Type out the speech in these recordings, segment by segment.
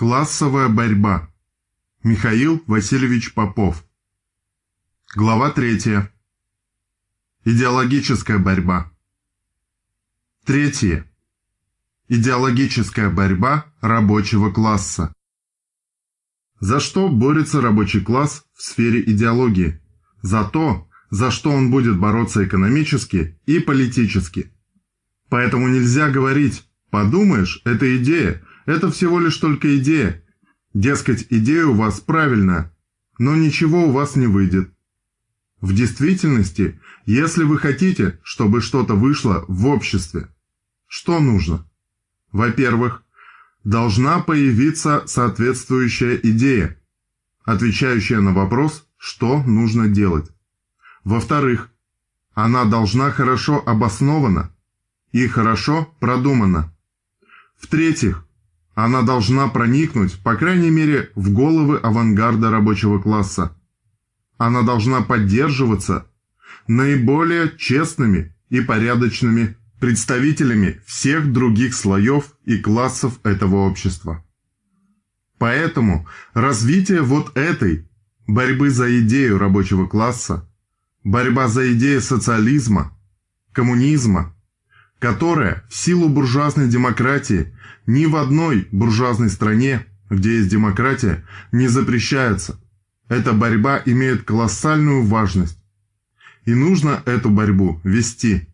Классовая борьба. Михаил Васильевич Попов. Глава 3. Идеологическая борьба. Третье. Идеологическая борьба рабочего класса. За что борется рабочий класс в сфере идеологии? За то, за что он будет бороться экономически и политически. Поэтому нельзя говорить «подумаешь, это идея», это всего лишь только идея. Дескать, идея у вас правильная, но ничего у вас не выйдет. В действительности, если вы хотите, чтобы что-то вышло в обществе, что нужно? Во-первых, должна появиться соответствующая идея, отвечающая на вопрос, что нужно делать. Во-вторых, она должна хорошо обоснована и хорошо продумана. В-третьих, она должна проникнуть, по крайней мере, в головы авангарда рабочего класса. Она должна поддерживаться наиболее честными и порядочными представителями всех других слоев и классов этого общества. Поэтому развитие вот этой борьбы за идею рабочего класса, борьба за идею социализма, коммунизма, которая в силу буржуазной демократии ни в одной буржуазной стране, где есть демократия, не запрещается. Эта борьба имеет колоссальную важность. И нужно эту борьбу вести.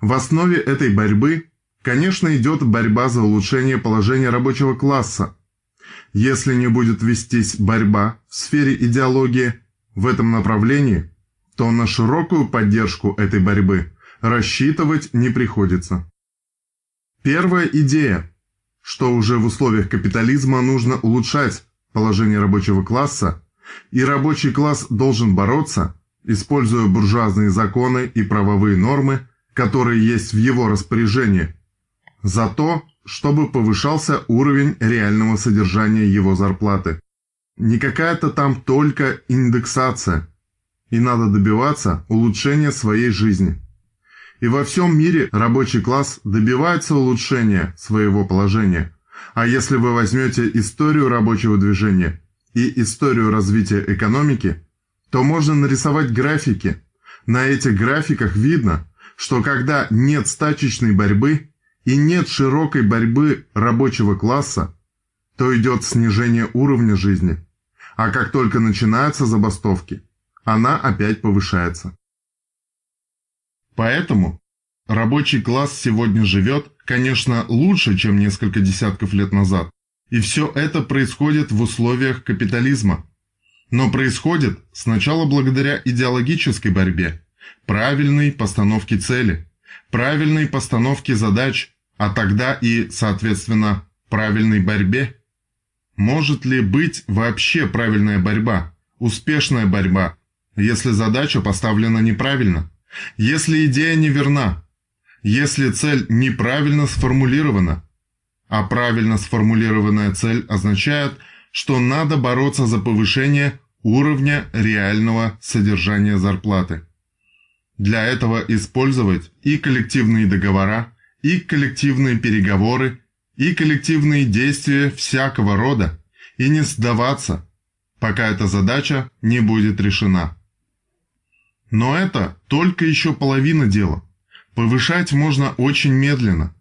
В основе этой борьбы, конечно, идет борьба за улучшение положения рабочего класса. Если не будет вестись борьба в сфере идеологии в этом направлении, то на широкую поддержку этой борьбы рассчитывать не приходится. Первая идея, что уже в условиях капитализма нужно улучшать положение рабочего класса, и рабочий класс должен бороться, используя буржуазные законы и правовые нормы, которые есть в его распоряжении, за то, чтобы повышался уровень реального содержания его зарплаты. Не какая-то там только индексация, и надо добиваться улучшения своей жизни. И во всем мире рабочий класс добивается улучшения своего положения. А если вы возьмете историю рабочего движения и историю развития экономики, то можно нарисовать графики. На этих графиках видно, что когда нет стачечной борьбы и нет широкой борьбы рабочего класса, то идет снижение уровня жизни. А как только начинаются забастовки, она опять повышается. Поэтому рабочий класс сегодня живет, конечно, лучше, чем несколько десятков лет назад. И все это происходит в условиях капитализма. Но происходит сначала благодаря идеологической борьбе, правильной постановке цели, правильной постановке задач, а тогда и, соответственно, правильной борьбе. Может ли быть вообще правильная борьба, успешная борьба, если задача поставлена неправильно? Если идея неверна, если цель неправильно сформулирована, а правильно сформулированная цель означает, что надо бороться за повышение уровня реального содержания зарплаты. Для этого использовать и коллективные договора, и коллективные переговоры, и коллективные действия всякого рода, и не сдаваться, пока эта задача не будет решена. Но это только еще половина дела. Повышать можно очень медленно.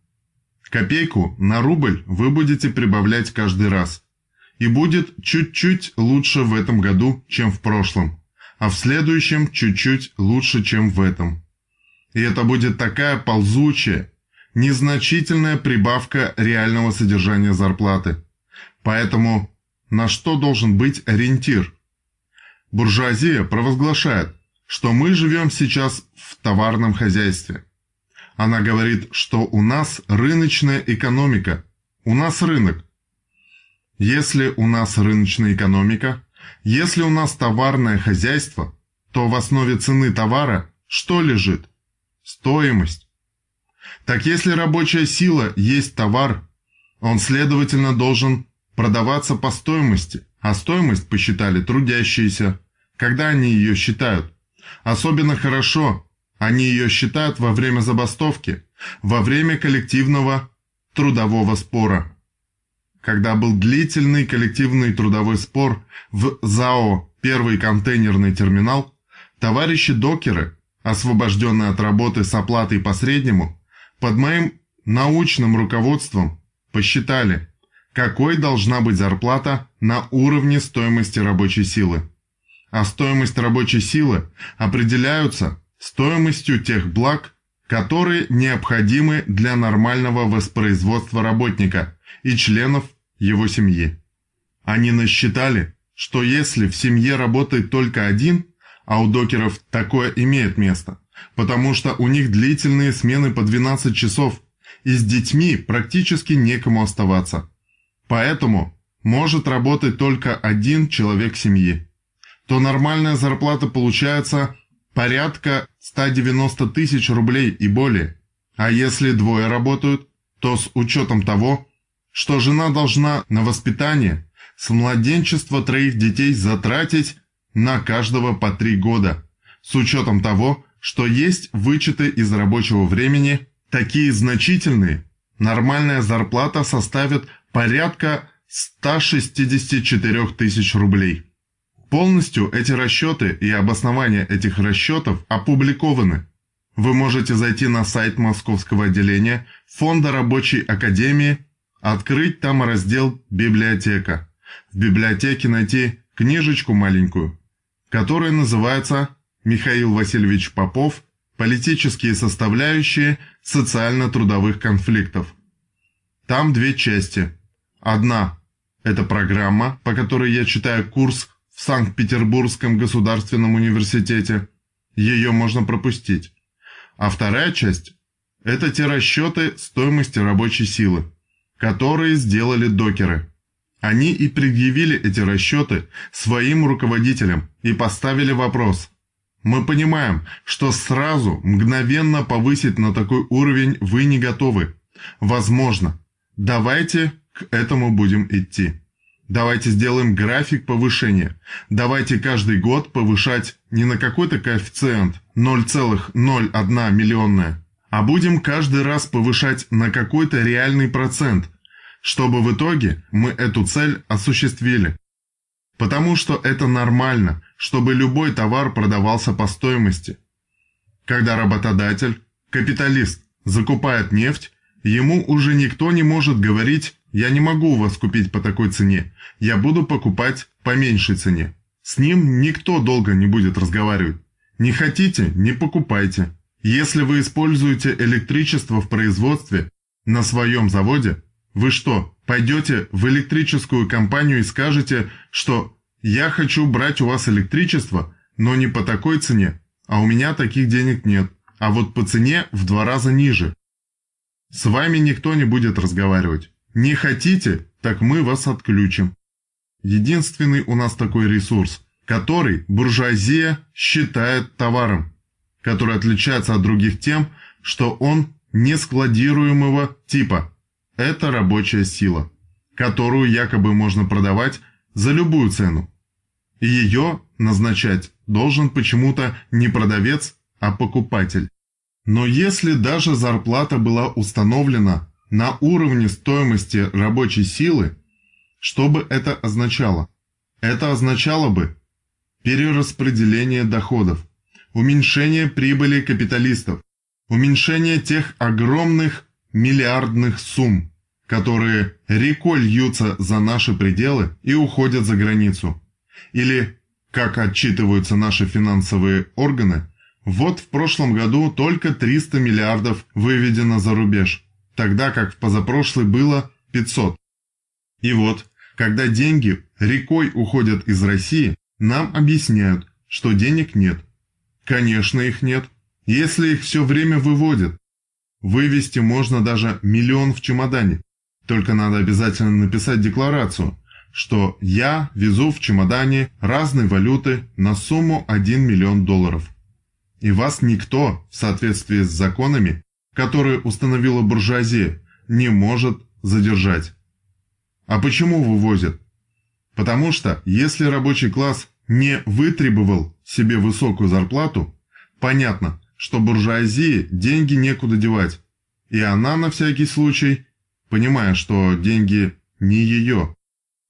Копейку на рубль вы будете прибавлять каждый раз. И будет чуть-чуть лучше в этом году, чем в прошлом. А в следующем чуть-чуть лучше, чем в этом. И это будет такая ползучая, незначительная прибавка реального содержания зарплаты. Поэтому на что должен быть ориентир? Буржуазия провозглашает – что мы живем сейчас в товарном хозяйстве. Она говорит, что у нас рыночная экономика, у нас рынок. Если у нас рыночная экономика, если у нас товарное хозяйство, то в основе цены товара что лежит? Стоимость. Так если рабочая сила есть товар, он, следовательно, должен продаваться по стоимости, а стоимость посчитали трудящиеся, когда они ее считают. Особенно хорошо они ее считают во время забастовки, во время коллективного трудового спора. когда был длительный коллективный трудовой спор в ЗАО «Первый контейнерный терминал», товарищи докеры, освобожденные от работы с оплатой по среднему, под моим научным руководством посчитали, какой должна быть зарплата на уровне стоимости рабочей силы. А стоимость рабочей силы определяются стоимостью тех благ, которые необходимы для нормального воспроизводства работника и членов его семьи. Они насчитали, что если в семье работает только один, а у докеров такое имеет место, потому что у них длительные смены по 12 часов, и с детьми практически некому оставаться. Поэтому может работать только один человек семьи. То нормальная зарплата получается порядка 190 тысяч рублей и более. А если двое работают, то с учетом того, что жена должна на воспитание с младенчества троих детей затратить на каждого по три года, с учетом того, что есть вычеты из рабочего времени, такие значительные, нормальная зарплата составит порядка 164 тысяч рублей. Полностью эти расчеты и обоснования этих расчетов опубликованы. Вы можете зайти на сайт Московского отделения Фонда рабочей академии, открыть там раздел «Библиотека». В библиотеке найти книжечку маленькую, которая называется «Михаил Васильевич Попов. Политические составляющие социально-трудовых конфликтов». Там две части. Одна – это программа, по которой я читаю курс в Санкт-Петербургском государственном университете. Ее можно пропустить. А вторая часть – это те расчеты стоимости рабочей силы, которые сделали докеры. Они и предъявили эти расчеты своим руководителям и поставили вопрос. Мы понимаем, что сразу, мгновенно повысить на такой уровень вы не готовы. Возможно. Давайте к этому будем идти. Давайте сделаем график повышения. Давайте каждый год повышать не на какой-то коэффициент 0,01 миллионная, а будем каждый раз повышать на какой-то реальный процент, чтобы в итоге мы эту цель осуществили. Потому что это нормально, чтобы любой товар продавался по стоимости. Когда работодатель, капиталист, закупает нефть, ему уже никто не может говорить я не могу у вас купить по такой цене. Я буду покупать по меньшей цене. С ним никто долго не будет разговаривать. Не хотите – не покупайте. Если вы используете электричество в производстве на своем заводе, вы что, пойдете в электрическую компанию и скажете, что «я хочу брать у вас электричество, но не по такой цене, а у меня таких денег нет, а вот по цене в два раза ниже». С вами никто не будет разговаривать. Не хотите, так мы вас отключим. Единственный у нас такой ресурс, который буржуазия считает товаром, который отличается от других тем, что он нескладируемого типа. Это рабочая сила, которую якобы можно продавать за любую цену. И ее назначать должен почему-то не продавец, а покупатель. Но если даже зарплата была установлена на уровне стоимости рабочей силы, что бы это означало? Это означало бы перераспределение доходов, уменьшение прибыли капиталистов, уменьшение тех огромных миллиардных сумм, которые рекой льются за наши пределы и уходят за границу. Или, как отчитываются наши финансовые органы, вот в прошлом году только 300 миллиардов выведено за рубеж тогда как в позапрошлый было 500. И вот, когда деньги рекой уходят из России, нам объясняют, что денег нет. Конечно, их нет, если их все время выводят. Вывести можно даже миллион в чемодане, только надо обязательно написать декларацию, что я везу в чемодане разной валюты на сумму 1 миллион долларов. И вас никто, в соответствии с законами, которые установила буржуазия, не может задержать. А почему вывозят? Потому что, если рабочий класс не вытребовал себе высокую зарплату, понятно, что буржуазии деньги некуда девать, и она на всякий случай, понимая, что деньги не ее.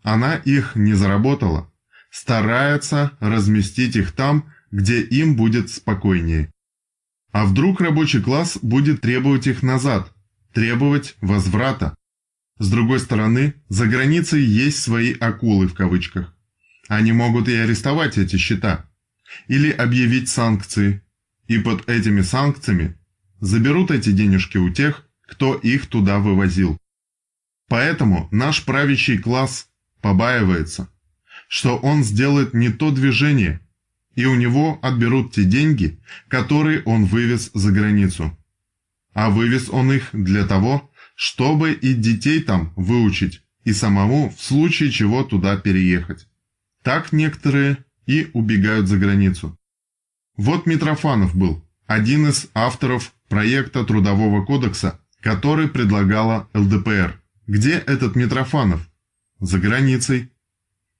Она их не заработала. Старается разместить их там, где им будет спокойнее. А вдруг рабочий класс будет требовать их назад, требовать возврата? С другой стороны, за границей есть свои «акулы» в кавычках. Они могут и арестовать эти счета, или объявить санкции, и под этими санкциями заберут эти денежки у тех, кто их туда вывозил. Поэтому наш правящий класс побаивается, что он сделает не то движение, и у него отберут те деньги, которые он вывез за границу. А вывез он их для того, чтобы и детей там выучить, и самому в случае чего туда переехать. Так некоторые и убегают за границу. Вот Митрофанов был, один из авторов проекта Трудового кодекса, который предлагала ЛДПР. Где этот Митрофанов? За границей.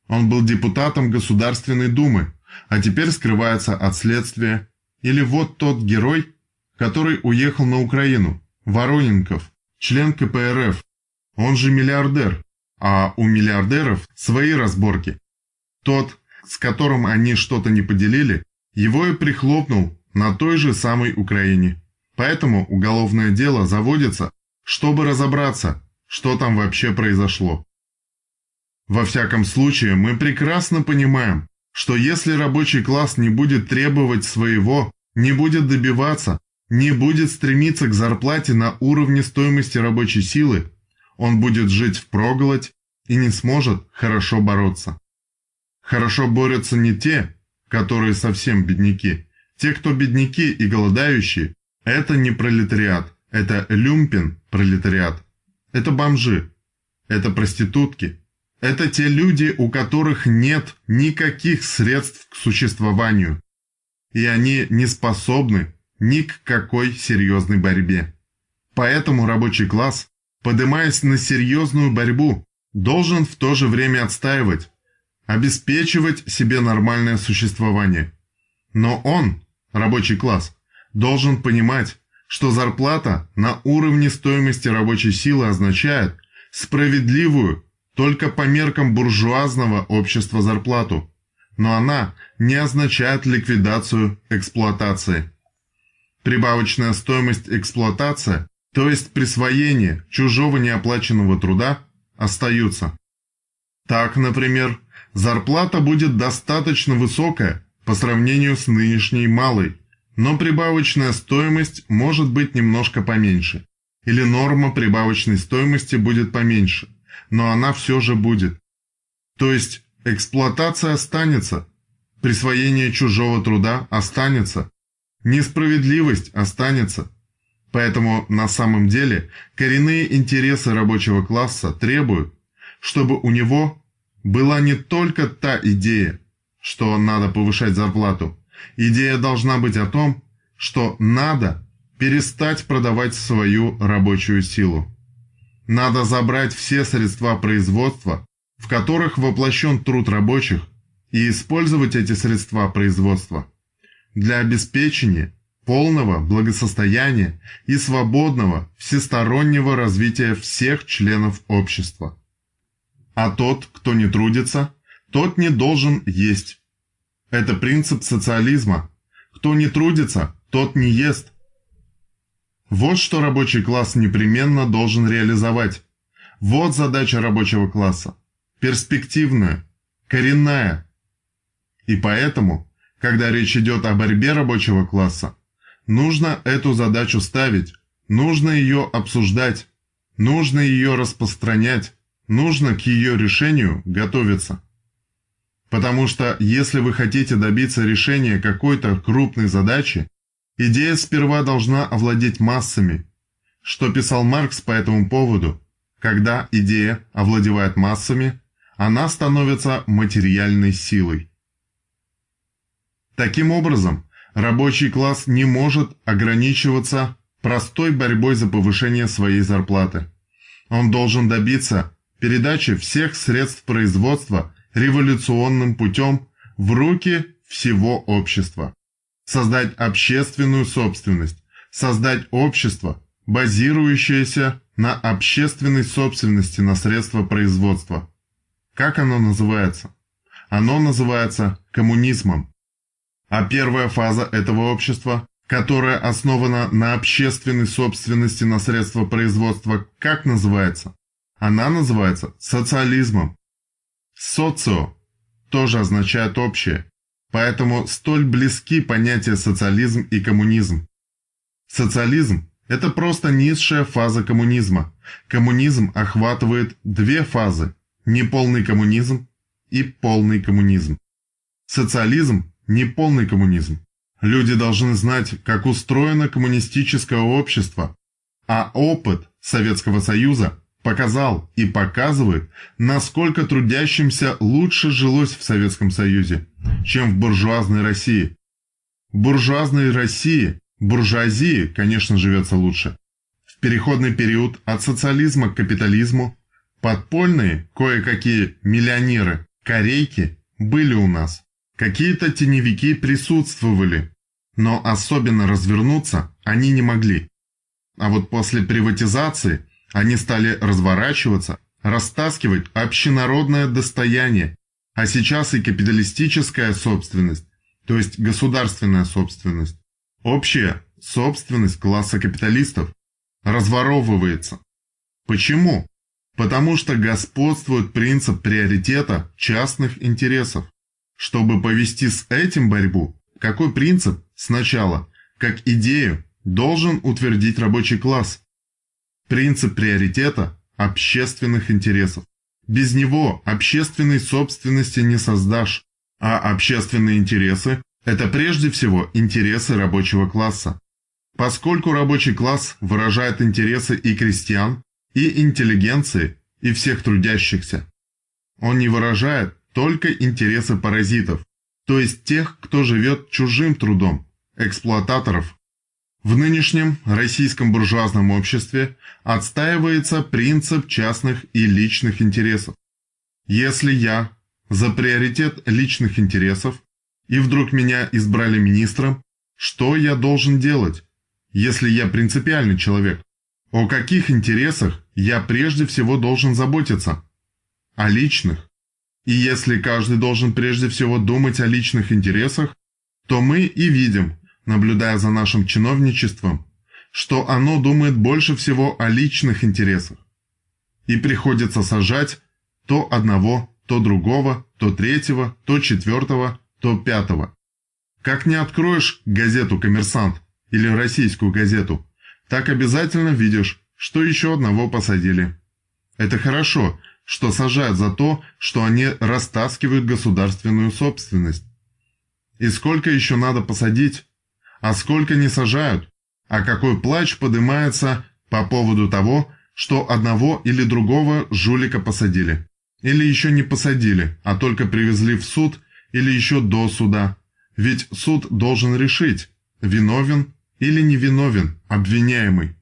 Он был депутатом Государственной Думы, а теперь скрывается от следствия. Или вот тот герой, который уехал на Украину, Вороненков, член КПРФ, он же миллиардер, а у миллиардеров свои разборки. Тот, с которым они что-то не поделили, его и прихлопнул на той же самой Украине. Поэтому уголовное дело заводится, чтобы разобраться, что там вообще произошло. Во всяком случае, мы прекрасно понимаем, что если рабочий класс не будет требовать своего, не будет добиваться, не будет стремиться к зарплате на уровне стоимости рабочей силы, он будет жить впроголодь и не сможет хорошо бороться. Хорошо борются не те, которые совсем бедняки. Те, кто бедняки и голодающие, это не пролетариат, это люмпен пролетариат. Это бомжи, это проститутки, это те люди, у которых нет никаких средств к существованию. И они не способны ни к какой серьезной борьбе. Поэтому рабочий класс, поднимаясь на серьезную борьбу, должен в то же время отстаивать, обеспечивать себе нормальное существование. Но он, рабочий класс, должен понимать, что зарплата на уровне стоимости рабочей силы означает справедливую только по меркам буржуазного общества зарплату, но она не означает ликвидацию эксплуатации. Прибавочная стоимость эксплуатация, то есть присвоение чужого неоплаченного труда, остаются. Так, например, зарплата будет достаточно высокая по сравнению с нынешней малой, но прибавочная стоимость может быть немножко поменьше. Или норма прибавочной стоимости будет поменьше, но она все же будет. То есть эксплуатация останется, присвоение чужого труда останется, Несправедливость останется. Поэтому на самом деле коренные интересы рабочего класса требуют, чтобы у него была не только та идея, что надо повышать зарплату. Идея должна быть о том, что надо перестать продавать свою рабочую силу. Надо забрать все средства производства, в которых воплощен труд рабочих, и использовать эти средства производства для обеспечения полного благосостояния и свободного всестороннего развития всех членов общества. А тот, кто не трудится, тот не должен есть. Это принцип социализма. Кто не трудится, тот не ест. Вот что рабочий класс непременно должен реализовать. Вот задача рабочего класса. Перспективная, коренная. И поэтому когда речь идет о борьбе рабочего класса, нужно эту задачу ставить, нужно ее обсуждать, нужно ее распространять, нужно к ее решению готовиться. Потому что если вы хотите добиться решения какой-то крупной задачи, идея сперва должна овладеть массами. Что писал Маркс по этому поводу? Когда идея овладевает массами, она становится материальной силой. Таким образом, рабочий класс не может ограничиваться простой борьбой за повышение своей зарплаты. Он должен добиться передачи всех средств производства революционным путем в руки всего общества. Создать общественную собственность, создать общество, базирующееся на общественной собственности на средства производства. Как оно называется? Оно называется коммунизмом. А первая фаза этого общества, которая основана на общественной собственности на средства производства, как называется? Она называется социализмом. Социо тоже означает общее, поэтому столь близки понятия социализм и коммунизм. Социализм – это просто низшая фаза коммунизма. Коммунизм охватывает две фазы – неполный коммунизм и полный коммунизм. Социализм – не полный коммунизм. Люди должны знать, как устроено коммунистическое общество, а опыт Советского Союза показал и показывает, насколько трудящимся лучше жилось в Советском Союзе, чем в буржуазной России. В буржуазной России, буржуазии, конечно, живется лучше. В переходный период от социализма к капитализму подпольные кое-какие миллионеры, корейки были у нас. Какие-то теневики присутствовали, но особенно развернуться они не могли. А вот после приватизации они стали разворачиваться, растаскивать общенародное достояние, а сейчас и капиталистическая собственность, то есть государственная собственность, общая собственность класса капиталистов, разворовывается. Почему? Потому что господствует принцип приоритета частных интересов. Чтобы повести с этим борьбу, какой принцип сначала, как идею, должен утвердить рабочий класс? Принцип приоритета общественных интересов. Без него общественной собственности не создашь, а общественные интересы – это прежде всего интересы рабочего класса. Поскольку рабочий класс выражает интересы и крестьян, и интеллигенции, и всех трудящихся. Он не выражает только интересы паразитов, то есть тех, кто живет чужим трудом, эксплуататоров. В нынешнем российском буржуазном обществе отстаивается принцип частных и личных интересов. Если я за приоритет личных интересов, и вдруг меня избрали министром, что я должен делать, если я принципиальный человек? О каких интересах я прежде всего должен заботиться? О личных. И если каждый должен прежде всего думать о личных интересах, то мы и видим, наблюдая за нашим чиновничеством, что оно думает больше всего о личных интересах. И приходится сажать то одного, то другого, то третьего, то четвертого, то пятого. Как не откроешь газету «Коммерсант» или российскую газету, так обязательно видишь, что еще одного посадили. Это хорошо, что сажают за то, что они растаскивают государственную собственность. И сколько еще надо посадить, а сколько не сажают, а какой плач поднимается по поводу того, что одного или другого жулика посадили. Или еще не посадили, а только привезли в суд или еще до суда. Ведь суд должен решить, виновен или невиновен обвиняемый.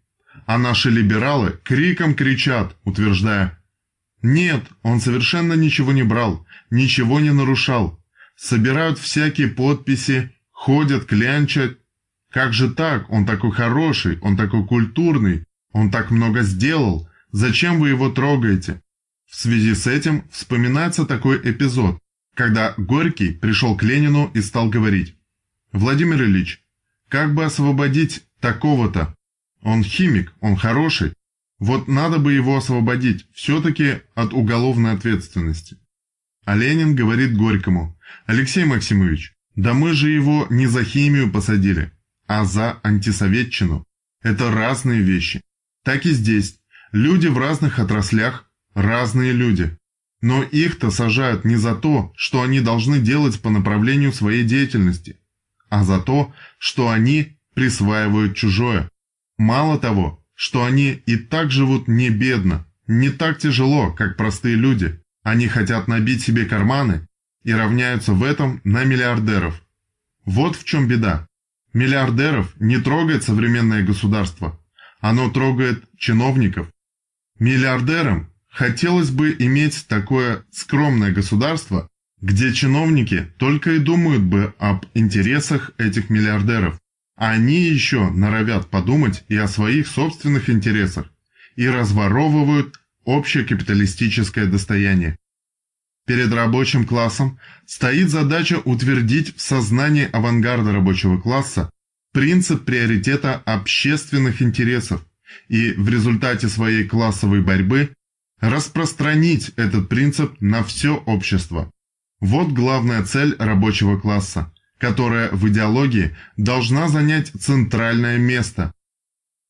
А наши либералы криком кричат, утверждая «Нет, он совершенно ничего не брал, ничего не нарушал». Собирают всякие подписи, ходят, клянчат, как же так? Он такой хороший, он такой культурный, он так много сделал. Зачем вы его трогаете? В связи с этим вспоминается такой эпизод, когда Горький пришел к Ленину и стал говорить. «Владимир Ильич, как бы освободить такого-то? Он химик, он хороший. Вот надо бы его освободить, все-таки от уголовной ответственности». А Ленин говорит Горькому, «Алексей Максимович, да мы же его не за химию посадили, а за антисоветчину. Это разные вещи. Так и здесь. Люди в разных отраслях – разные люди. Но их-то сажают не за то, что они должны делать по направлению своей деятельности, а за то, что они присваивают чужое. Мало того, что они и так живут не бедно, не так тяжело, как простые люди. Они хотят набить себе карманы и равняются в этом на миллиардеров. Вот в чем беда. Миллиардеров не трогает современное государство. Оно трогает чиновников. Миллиардерам хотелось бы иметь такое скромное государство, где чиновники только и думают бы об интересах этих миллиардеров. А они еще норовят подумать и о своих собственных интересах, и разворовывают общее капиталистическое достояние. Перед рабочим классом стоит задача утвердить в сознании авангарда рабочего класса принцип приоритета общественных интересов и в результате своей классовой борьбы распространить этот принцип на все общество. Вот главная цель рабочего класса, которая в идеологии должна занять центральное место.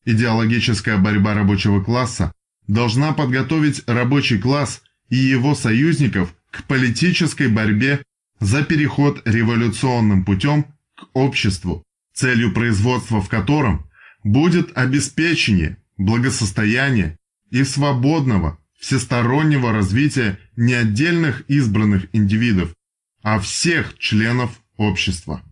Идеологическая борьба рабочего класса должна подготовить рабочий класс и его союзников к политической борьбе за переход революционным путем к обществу, целью производства в котором будет обеспечение благосостояния и свободного, всестороннего развития не отдельных избранных индивидов, а всех членов общества.